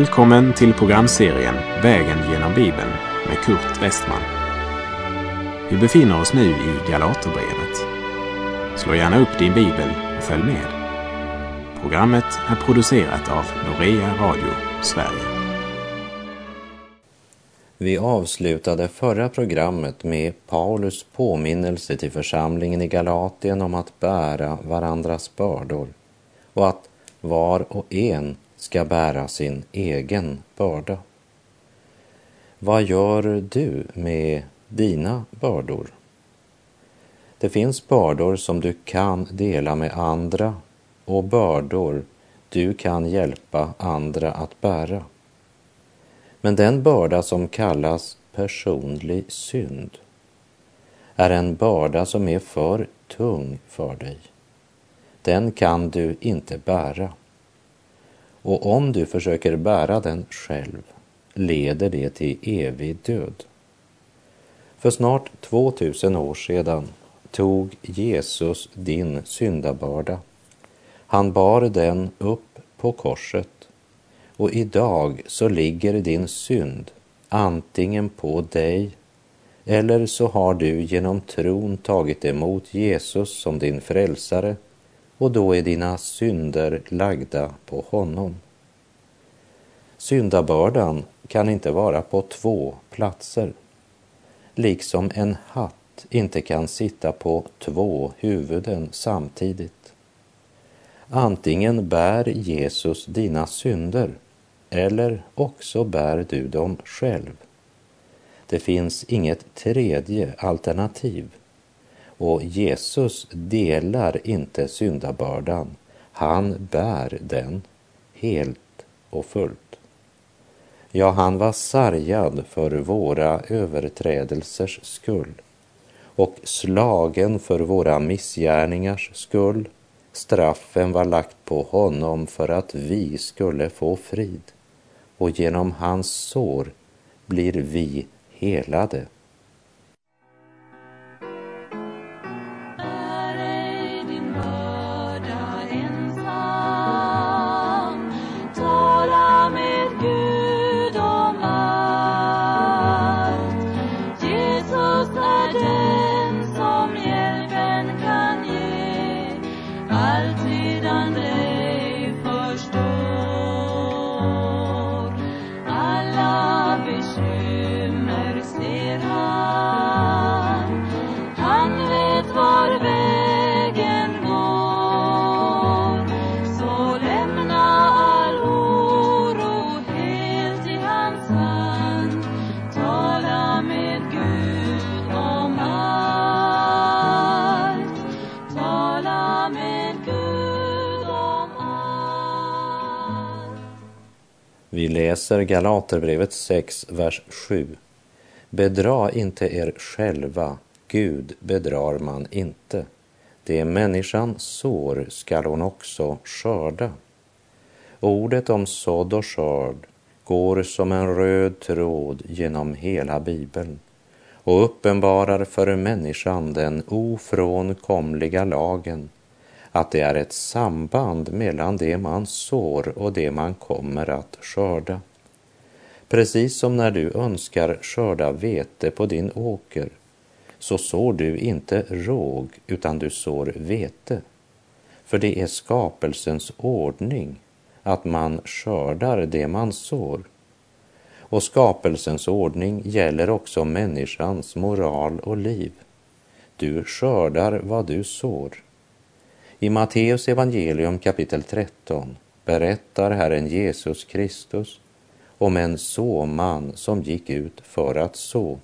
Välkommen till programserien Vägen genom Bibeln med Kurt Westman. Vi befinner oss nu i Galaterbrevet. Slå gärna upp din bibel och följ med. Programmet är producerat av Norea Radio Sverige. Vi avslutade förra programmet med Paulus påminnelse till församlingen i Galatien om att bära varandras bördor och att var och en ska bära sin egen börda. Vad gör du med dina bördor? Det finns bördor som du kan dela med andra och bördor du kan hjälpa andra att bära. Men den börda som kallas personlig synd är en börda som är för tung för dig. Den kan du inte bära. Och om du försöker bära den själv leder det till evig död. För snart 2000 år sedan tog Jesus din syndabörda. Han bar den upp på korset och idag så ligger din synd antingen på dig eller så har du genom tron tagit emot Jesus som din frälsare och då är dina synder lagda på honom. Syndabördan kan inte vara på två platser, liksom en hatt inte kan sitta på två huvuden samtidigt. Antingen bär Jesus dina synder eller också bär du dem själv. Det finns inget tredje alternativ och Jesus delar inte syndabördan. Han bär den helt och fullt. Ja, han var sargad för våra överträdelsers skull och slagen för våra missgärningars skull. Straffen var lagt på honom för att vi skulle få frid och genom hans sår blir vi helade. Läser Galaterbrevet 6, vers 7. Bedra inte er själva, Gud bedrar man inte. Det människan sår skall hon också skörda. Ordet om sådd och skörd går som en röd tråd genom hela Bibeln och uppenbarar för människan den ofrånkomliga lagen att det är ett samband mellan det man sår och det man kommer att skörda. Precis som när du önskar skörda vete på din åker så sår du inte råg utan du sår vete. För det är skapelsens ordning att man skördar det man sår. Och skapelsens ordning gäller också människans moral och liv. Du skördar vad du sår. I Matteus evangelium kapitel 13 berättar Herren Jesus Kristus om en såman som gick ut för att så.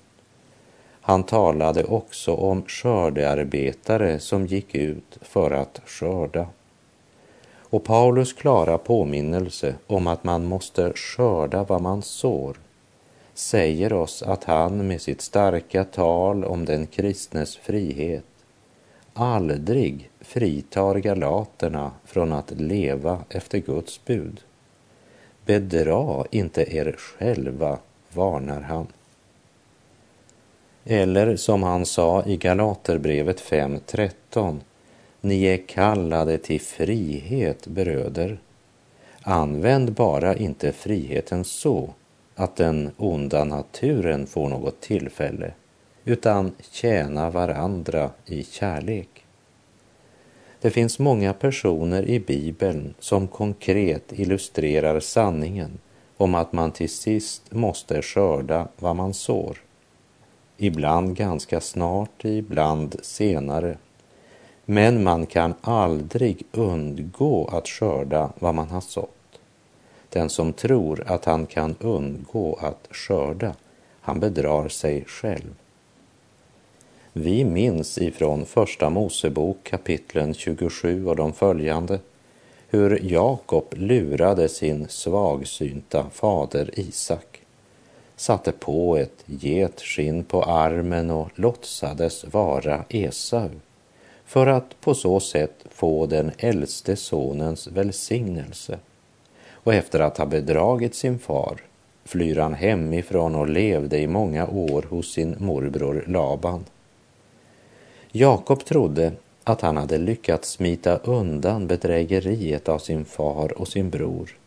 Han talade också om skördearbetare som gick ut för att skörda. Och Paulus klara påminnelse om att man måste skörda vad man sår säger oss att han med sitt starka tal om den kristnes frihet aldrig fritar galaterna från att leva efter Guds bud. Bedra inte er själva, varnar han. Eller som han sa i Galaterbrevet 5.13. Ni är kallade till frihet, bröder. Använd bara inte friheten så att den onda naturen får något tillfälle, utan tjäna varandra i kärlek. Det finns många personer i Bibeln som konkret illustrerar sanningen om att man till sist måste skörda vad man sår. Ibland ganska snart, ibland senare. Men man kan aldrig undgå att skörda vad man har sått. Den som tror att han kan undgå att skörda, han bedrar sig själv. Vi minns ifrån Första Mosebok kapitlen 27 och de följande hur Jakob lurade sin svagsynta fader Isak, satte på ett getskinn på armen och låtsades vara Esau för att på så sätt få den äldste sonens välsignelse. Och efter att ha bedragit sin far flyr han hemifrån och levde i många år hos sin morbror Laban. Jakob trodde att han hade lyckats smita undan bedrägeriet av sin far och sin bror.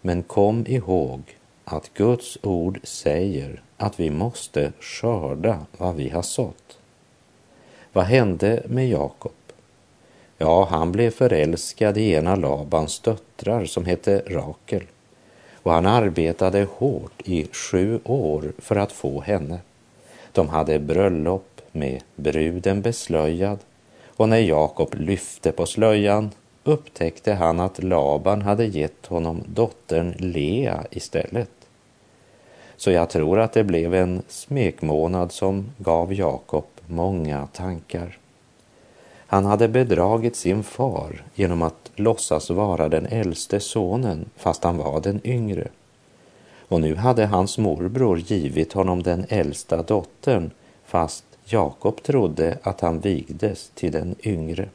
Men kom ihåg att Guds ord säger att vi måste skörda vad vi har sått. Vad hände med Jakob? Ja, han blev förälskad i en av Labans döttrar som hette Rakel och han arbetade hårt i sju år för att få henne. De hade bröllop med bruden beslöjad och när Jakob lyfte på slöjan upptäckte han att Laban hade gett honom dottern Lea istället. Så jag tror att det blev en smekmånad som gav Jakob många tankar. Han hade bedragit sin far genom att låtsas vara den äldste sonen fast han var den yngre. Och nu hade hans morbror givit honom den äldsta dottern fast Jakob trodde att han vigdes till den yngre.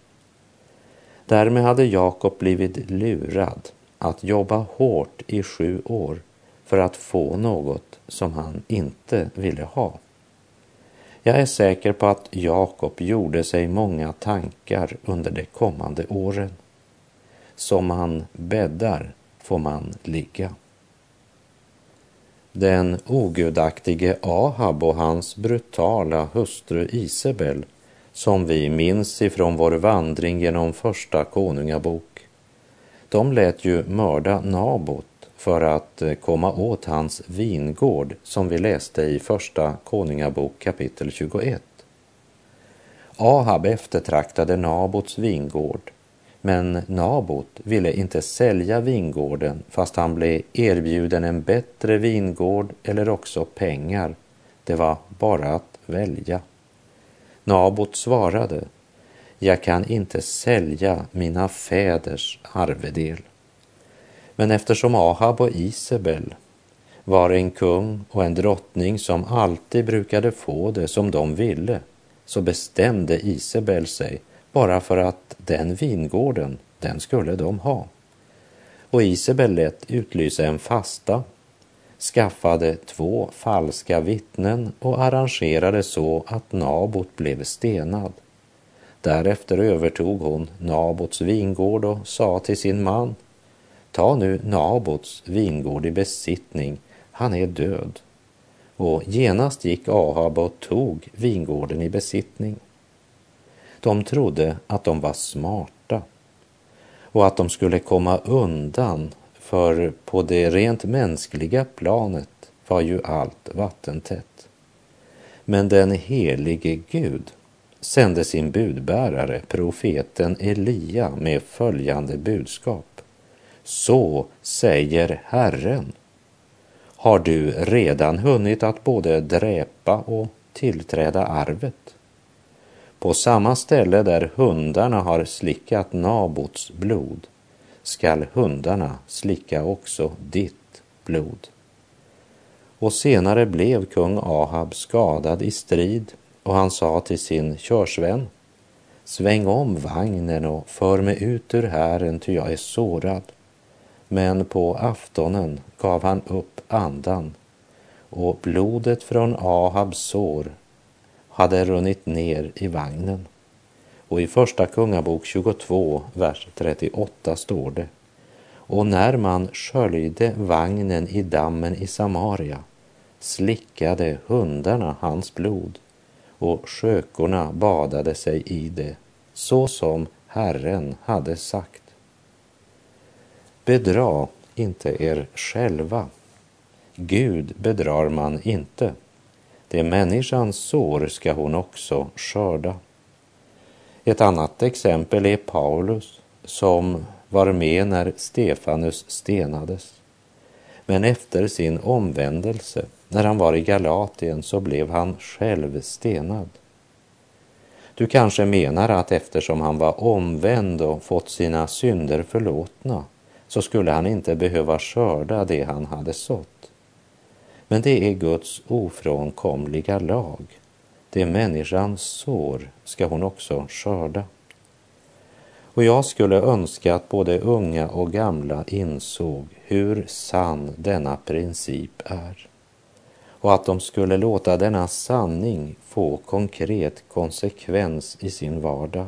Därmed hade Jakob blivit lurad att jobba hårt i sju år för att få något som han inte ville ha. Jag är säker på att Jakob gjorde sig många tankar under de kommande åren. Som man bäddar får man ligga. Den ogudaktige Ahab och hans brutala hustru Isabel som vi minns ifrån vår vandring genom Första Konungabok. De lät ju mörda Nabot för att eh, komma åt hans vingård som vi läste i Första Konungabok kapitel 21. Ahab eftertraktade Nabots vingård men Nabot ville inte sälja vingården fast han blev erbjuden en bättre vingård eller också pengar. Det var bara att välja. Nabot svarade, jag kan inte sälja mina fäders arvedel. Men eftersom Ahab och Isabel var en kung och en drottning som alltid brukade få det som de ville, så bestämde Isabel sig bara för att den vingården, den skulle de ha. Och Isabel lät utlysa en fasta, skaffade två falska vittnen och arrangerade så att Nabot blev stenad. Därefter övertog hon Nabots vingård och sa till sin man, ta nu Nabots vingård i besittning, han är död. Och genast gick Ahab och tog vingården i besittning. De trodde att de var smarta och att de skulle komma undan för på det rent mänskliga planet var ju allt vattentätt. Men den helige Gud sände sin budbärare, profeten Elia, med följande budskap. Så säger Herren. Har du redan hunnit att både dräpa och tillträda arvet? På samma ställe där hundarna har slickat Nabots blod skall hundarna slicka också ditt blod. Och senare blev kung Ahab skadad i strid och han sa till sin körsvän Sväng om vagnen och för mig ut ur hären ty jag är sårad. Men på aftonen gav han upp andan och blodet från Ahabs sår hade runnit ner i vagnen. Och i Första Kungabok 22, vers 38 står det. och när man sköljde vagnen i dammen i Samaria slickade hundarna hans blod och skökorna badade sig i det, så som Herren hade sagt. Bedra inte er själva. Gud bedrar man inte. Det människans sår ska hon också skörda. Ett annat exempel är Paulus som var med när Stefanus stenades. Men efter sin omvändelse, när han var i Galatien, så blev han själv stenad. Du kanske menar att eftersom han var omvänd och fått sina synder förlåtna så skulle han inte behöva skörda det han hade sått. Men det är Guds ofrånkomliga lag. Det människan sår ska hon också skörda. Och jag skulle önska att både unga och gamla insåg hur sann denna princip är och att de skulle låta denna sanning få konkret konsekvens i sin vardag.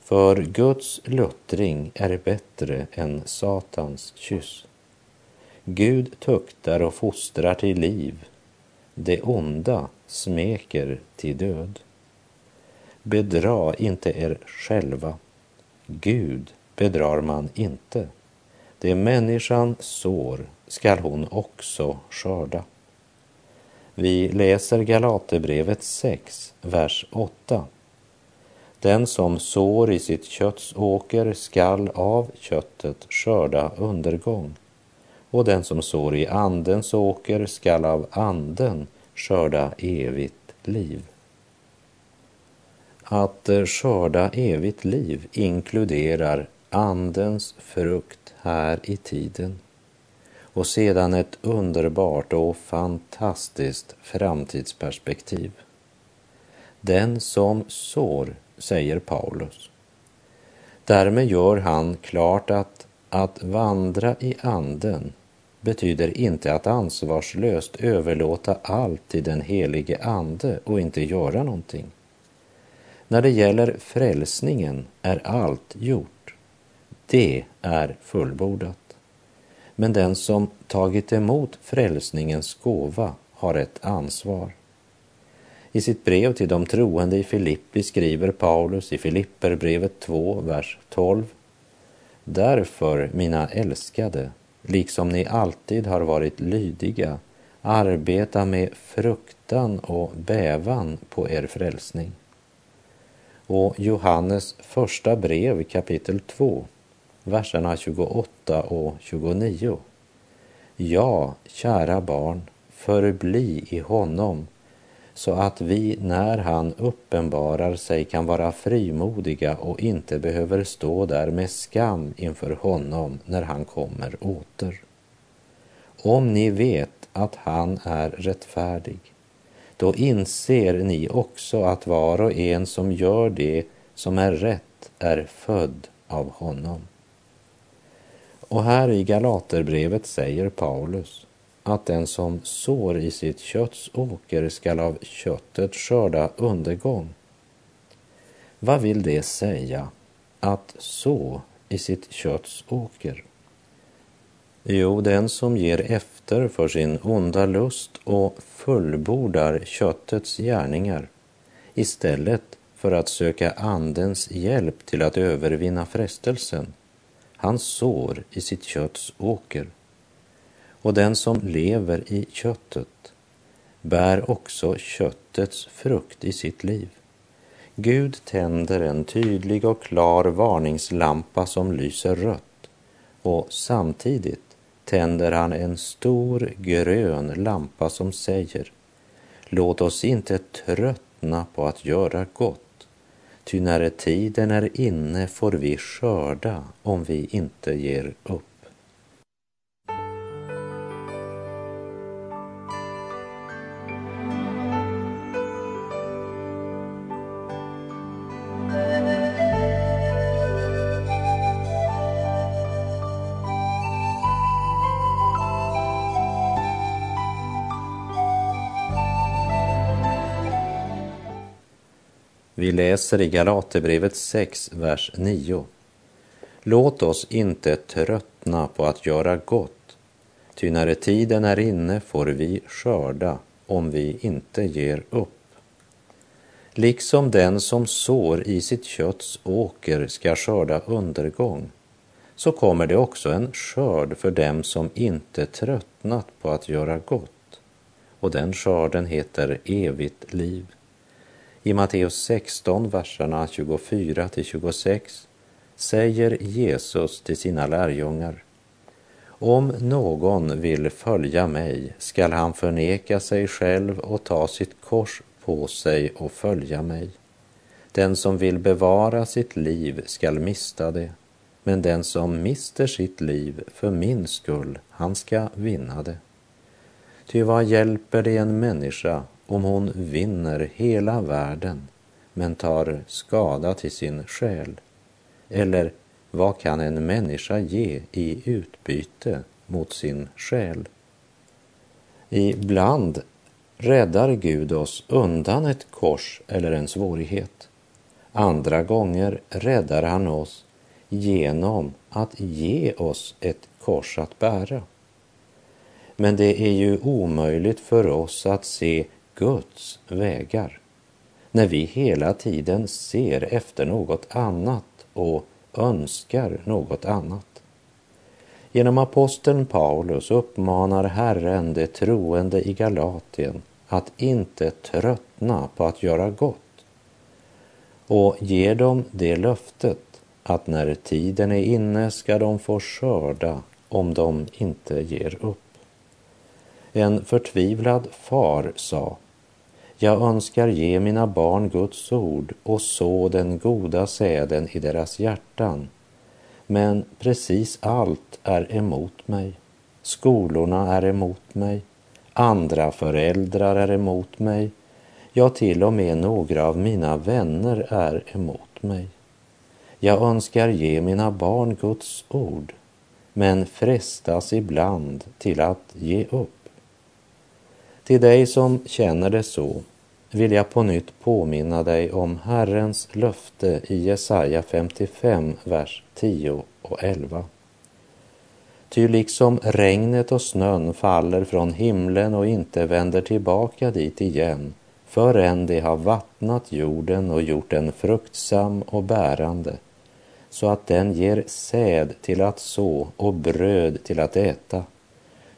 För Guds luttring är bättre än Satans kyss. Gud tuktar och fostrar till liv. Det onda smeker till död. Bedra inte er själva. Gud bedrar man inte. Det människan sår skall hon också skörda. Vi läser Galaterbrevet 6, vers 8. Den som sår i sitt kötts åker skall av köttet skörda undergång och den som sår i andens åker skall av anden skörda evigt liv. Att skörda evigt liv inkluderar andens frukt här i tiden och sedan ett underbart och fantastiskt framtidsperspektiv. Den som sår, säger Paulus. Därmed gör han klart att att vandra i anden betyder inte att ansvarslöst överlåta allt till den helige ande och inte göra någonting. När det gäller frälsningen är allt gjort. Det är fullbordat. Men den som tagit emot frälsningens gåva har ett ansvar. I sitt brev till de troende i Filippi skriver Paulus i Filipperbrevet 2, vers 12. Därför, mina älskade, liksom ni alltid har varit lydiga, arbeta med fruktan och bävan på er frälsning. Och Johannes första brev kapitel 2, verserna 28 och 29. Ja, kära barn, förbli i honom så att vi när han uppenbarar sig kan vara frimodiga och inte behöver stå där med skam inför honom när han kommer åter. Om ni vet att han är rättfärdig, då inser ni också att var och en som gör det som är rätt är född av honom. Och här i Galaterbrevet säger Paulus att den som sår i sitt kötts åker skall av köttet skörda undergång. Vad vill det säga att så i sitt kötts åker? Jo, den som ger efter för sin onda lust och fullbordar köttets gärningar istället för att söka Andens hjälp till att övervinna frestelsen. Han sår i sitt kötts åker och den som lever i köttet bär också köttets frukt i sitt liv. Gud tänder en tydlig och klar varningslampa som lyser rött och samtidigt tänder han en stor grön lampa som säger Låt oss inte tröttna på att göra gott, ty när tiden är inne får vi skörda om vi inte ger upp. Vi läser i Galaterbrevet 6, vers 9. Låt oss inte tröttna på att göra gott, ty när tiden är inne får vi skörda om vi inte ger upp. Liksom den som sår i sitt kötts åker ska skörda undergång, så kommer det också en skörd för dem som inte tröttnat på att göra gott. Och den skörden heter evigt liv. I Matteus 16, verserna 24 till 26 säger Jesus till sina lärjungar. Om någon vill följa mig skall han förneka sig själv och ta sitt kors på sig och följa mig. Den som vill bevara sitt liv skall mista det, men den som mister sitt liv för min skull, han ska vinna det. Ty vad hjälper det en människa om hon vinner hela världen men tar skada till sin själ? Eller vad kan en människa ge i utbyte mot sin själ? Ibland räddar Gud oss undan ett kors eller en svårighet. Andra gånger räddar han oss genom att ge oss ett kors att bära. Men det är ju omöjligt för oss att se Guds vägar när vi hela tiden ser efter något annat och önskar något annat. Genom aposteln Paulus uppmanar Herren de troende i Galatien att inte tröttna på att göra gott och ger dem det löftet att när tiden är inne ska de få skörda om de inte ger upp. En förtvivlad far sa jag önskar ge mina barn Guds ord och så den goda säden i deras hjärtan. Men precis allt är emot mig. Skolorna är emot mig. Andra föräldrar är emot mig. Ja, till och med några av mina vänner är emot mig. Jag önskar ge mina barn Guds ord, men frestas ibland till att ge upp. Till dig som känner det så vill jag på nytt påminna dig om Herrens löfte i Jesaja 55, vers 10 och 11. Ty liksom regnet och snön faller från himlen och inte vänder tillbaka dit igen förrän de har vattnat jorden och gjort den fruktsam och bärande så att den ger säd till att så och bröd till att äta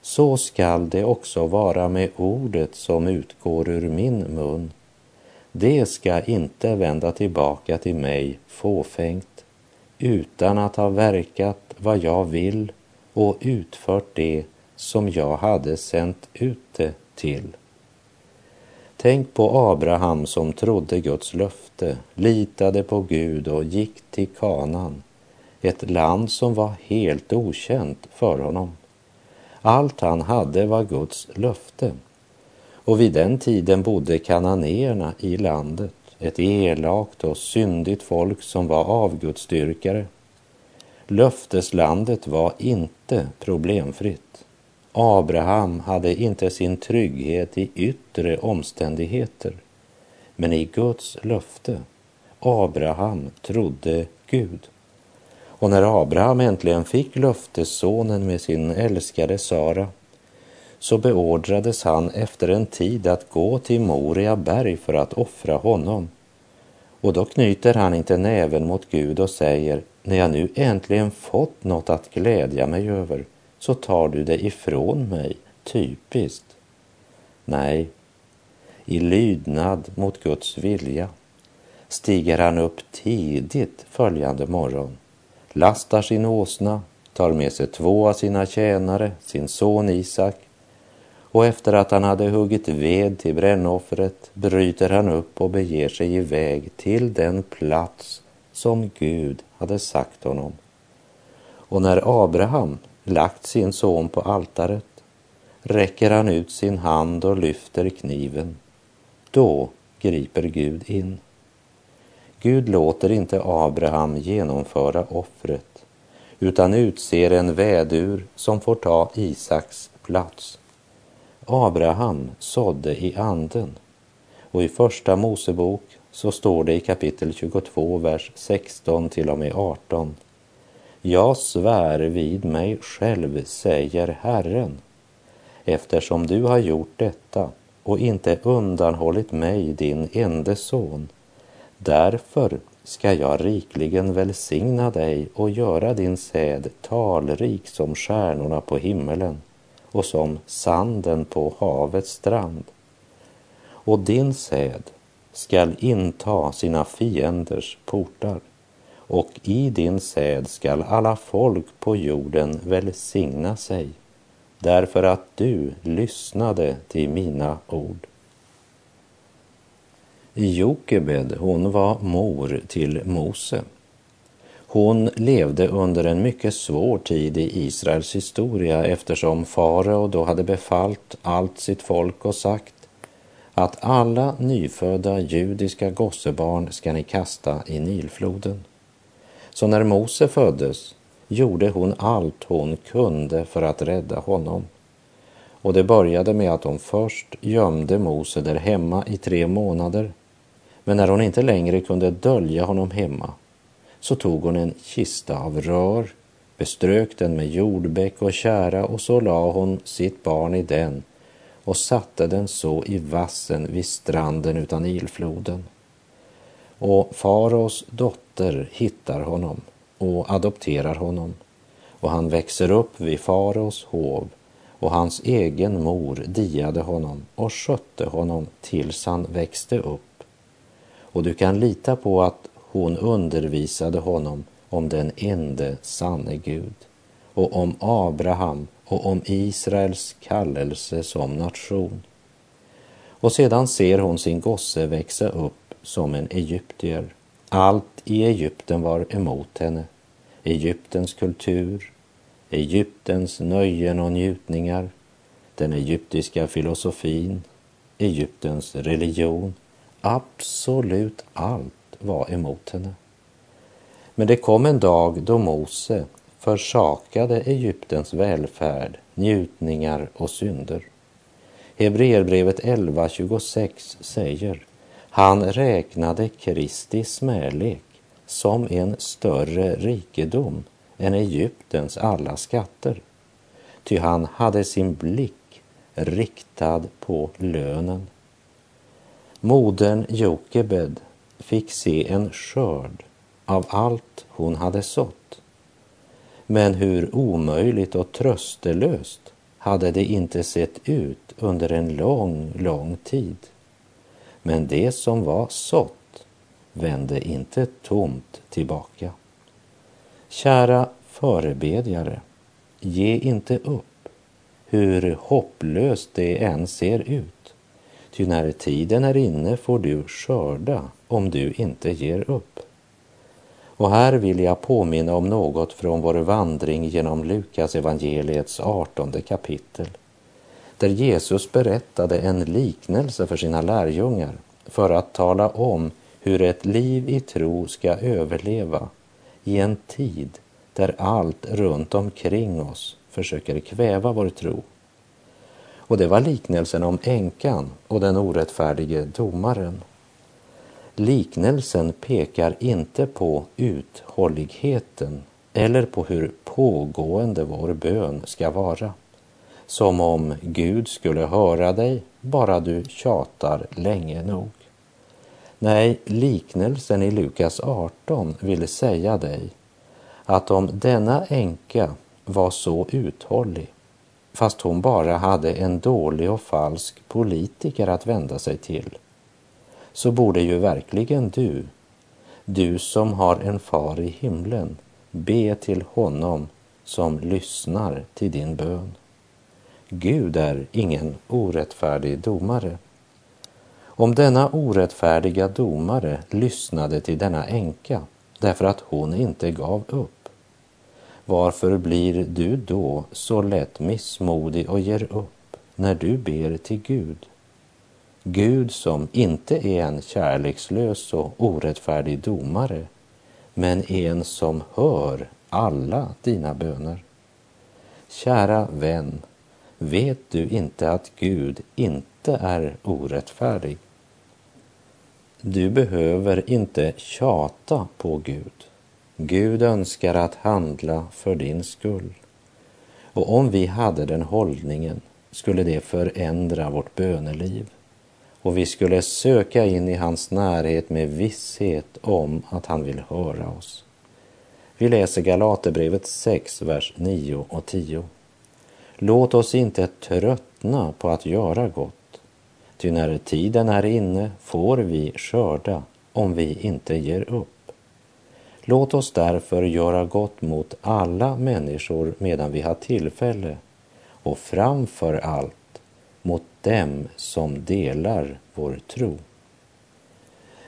så skall det också vara med ordet som utgår ur min mun. Det ska inte vända tillbaka till mig fåfängt, utan att ha verkat vad jag vill och utfört det som jag hade sänt ut det till. Tänk på Abraham som trodde Guds löfte, litade på Gud och gick till Kanan, ett land som var helt okänt för honom. Allt han hade var Guds löfte. Och vid den tiden bodde kananéerna i landet, ett elakt och syndigt folk som var avgudsdyrkare. Löfteslandet var inte problemfritt. Abraham hade inte sin trygghet i yttre omständigheter, men i Guds löfte. Abraham trodde Gud. Och när Abraham äntligen fick löftessonen med sin älskade Sara så beordrades han efter en tid att gå till Moria berg för att offra honom. Och då knyter han inte näven mot Gud och säger, när jag nu äntligen fått något att glädja mig över, så tar du det ifrån mig, typiskt. Nej, i lydnad mot Guds vilja stiger han upp tidigt följande morgon lastar sin åsna, tar med sig två av sina tjänare, sin son Isak, och efter att han hade huggit ved till brännoffret bryter han upp och beger sig iväg till den plats som Gud hade sagt honom. Och när Abraham lagt sin son på altaret räcker han ut sin hand och lyfter kniven. Då griper Gud in. Gud låter inte Abraham genomföra offret utan utser en vädur som får ta Isaks plats. Abraham sådde i anden och i Första Mosebok så står det i kapitel 22, vers 16 till och med 18. Jag svär vid mig själv, säger Herren, eftersom du har gjort detta och inte undanhållit mig, din ende son. Därför ska jag rikligen välsigna dig och göra din säd talrik som stjärnorna på himmelen och som sanden på havets strand. Och din säd skall inta sina fienders portar och i din säd skall alla folk på jorden välsigna sig därför att du lyssnade till mina ord. Jokebed, hon var mor till Mose. Hon levde under en mycket svår tid i Israels historia eftersom farao då hade befallt allt sitt folk och sagt att alla nyfödda judiska gossebarn ska ni kasta i Nilfloden. Så när Mose föddes gjorde hon allt hon kunde för att rädda honom. Och det började med att hon först gömde Mose där hemma i tre månader. Men när hon inte längre kunde dölja honom hemma så tog hon en kista av rör, beströk den med jordbäck och kära och så la hon sitt barn i den och satte den så i vassen vid stranden utan Nilfloden. Och faraos dotter hittar honom och adopterar honom och han växer upp vid faraos hov och hans egen mor diade honom och skötte honom tills han växte upp. Och du kan lita på att hon undervisade honom om den ende sanne Gud och om Abraham och om Israels kallelse som nation. Och sedan ser hon sin gosse växa upp som en egyptier. Allt i Egypten var emot henne. Egyptens kultur, Egyptens nöjen och njutningar, den egyptiska filosofin, Egyptens religion. Absolut allt var emot henne. Men det kom en dag då Mose försakade Egyptens välfärd, njutningar och synder. Hebreerbrevet 11.26 säger han räknade Kristi smälek som en större rikedom än Egyptens alla skatter. Ty han hade sin blick riktad på lönen. Modern Jokebed fick se en skörd av allt hon hade sått. Men hur omöjligt och tröstelöst hade det inte sett ut under en lång, lång tid. Men det som var sått vände inte tomt tillbaka. Kära förebedjare, ge inte upp, hur hopplöst det än ser ut. Ty när tiden är inne får du skörda om du inte ger upp. Och här vill jag påminna om något från vår vandring genom Lukas evangeliets artonde kapitel, där Jesus berättade en liknelse för sina lärjungar för att tala om hur ett liv i tro ska överleva i en tid där allt runt omkring oss försöker kväva vår tro. Och det var liknelsen om änkan och den orättfärdige domaren. Liknelsen pekar inte på uthålligheten eller på hur pågående vår bön ska vara. Som om Gud skulle höra dig bara du tjatar länge nog. Nej, liknelsen i Lukas 18 vill säga dig att om denna änka var så uthållig, fast hon bara hade en dålig och falsk politiker att vända sig till, så borde ju verkligen du, du som har en far i himlen, be till honom som lyssnar till din bön. Gud är ingen orättfärdig domare. Om denna orättfärdiga domare lyssnade till denna änka därför att hon inte gav upp, varför blir du då så lätt missmodig och ger upp när du ber till Gud? Gud som inte är en kärlekslös och orättfärdig domare, men en som hör alla dina böner. Kära vän, vet du inte att Gud inte är orättfärdig? Du behöver inte tjata på Gud. Gud önskar att handla för din skull. Och om vi hade den hållningen skulle det förändra vårt böneliv och vi skulle söka in i hans närhet med visshet om att han vill höra oss. Vi läser Galaterbrevet 6, vers 9 och 10. Låt oss inte tröttna på att göra gott, ty när tiden är inne får vi skörda om vi inte ger upp. Låt oss därför göra gott mot alla människor medan vi har tillfälle och framför allt mot dem som delar vår tro.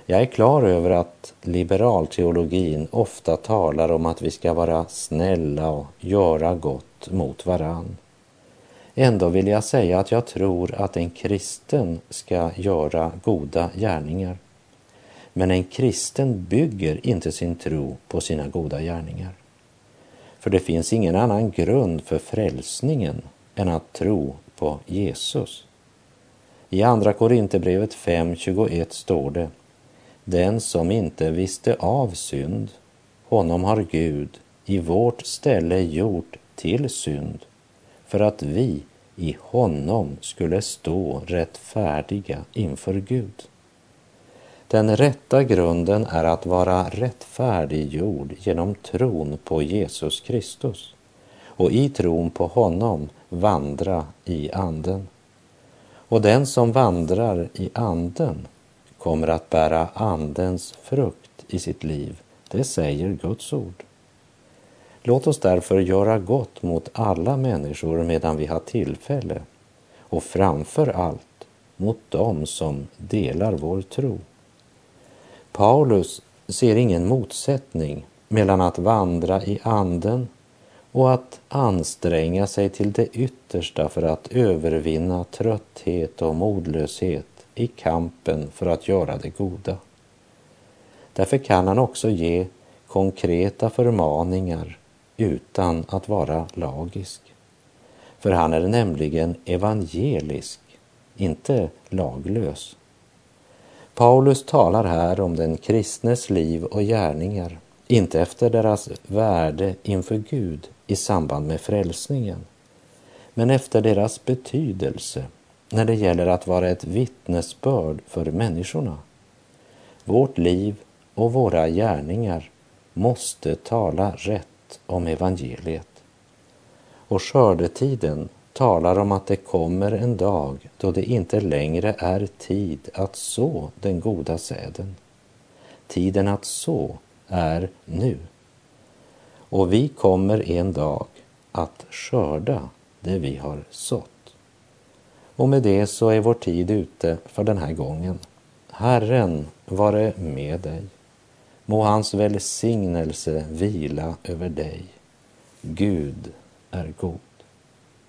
Jag är klar över att liberalteologin ofta talar om att vi ska vara snälla och göra gott mot varann. Ändå vill jag säga att jag tror att en kristen ska göra goda gärningar. Men en kristen bygger inte sin tro på sina goda gärningar. För det finns ingen annan grund för frälsningen än att tro på Jesus. I Andra Korinthierbrevet 5.21 står det Den som inte visste av synd, honom har Gud i vårt ställe gjort till synd för att vi i honom skulle stå rättfärdiga inför Gud. Den rätta grunden är att vara rättfärdiggjord genom tron på Jesus Kristus och i tron på honom vandra i anden. Och den som vandrar i anden kommer att bära andens frukt i sitt liv. Det säger Guds ord. Låt oss därför göra gott mot alla människor medan vi har tillfälle och framför allt mot dem som delar vår tro. Paulus ser ingen motsättning mellan att vandra i anden och att anstränga sig till det yttersta för att övervinna trötthet och modlöshet i kampen för att göra det goda. Därför kan han också ge konkreta förmaningar utan att vara lagisk. För han är nämligen evangelisk, inte laglös. Paulus talar här om den kristnes liv och gärningar, inte efter deras värde inför Gud i samband med frälsningen, men efter deras betydelse när det gäller att vara ett vittnesbörd för människorna. Vårt liv och våra gärningar måste tala rätt om evangeliet. Och skördetiden talar om att det kommer en dag då det inte längre är tid att så den goda säden. Tiden att så är nu. Och vi kommer en dag att skörda det vi har sått. Och med det så är vår tid ute för den här gången. Herren vare med dig. Må hans välsignelse vila över dig. Gud är god.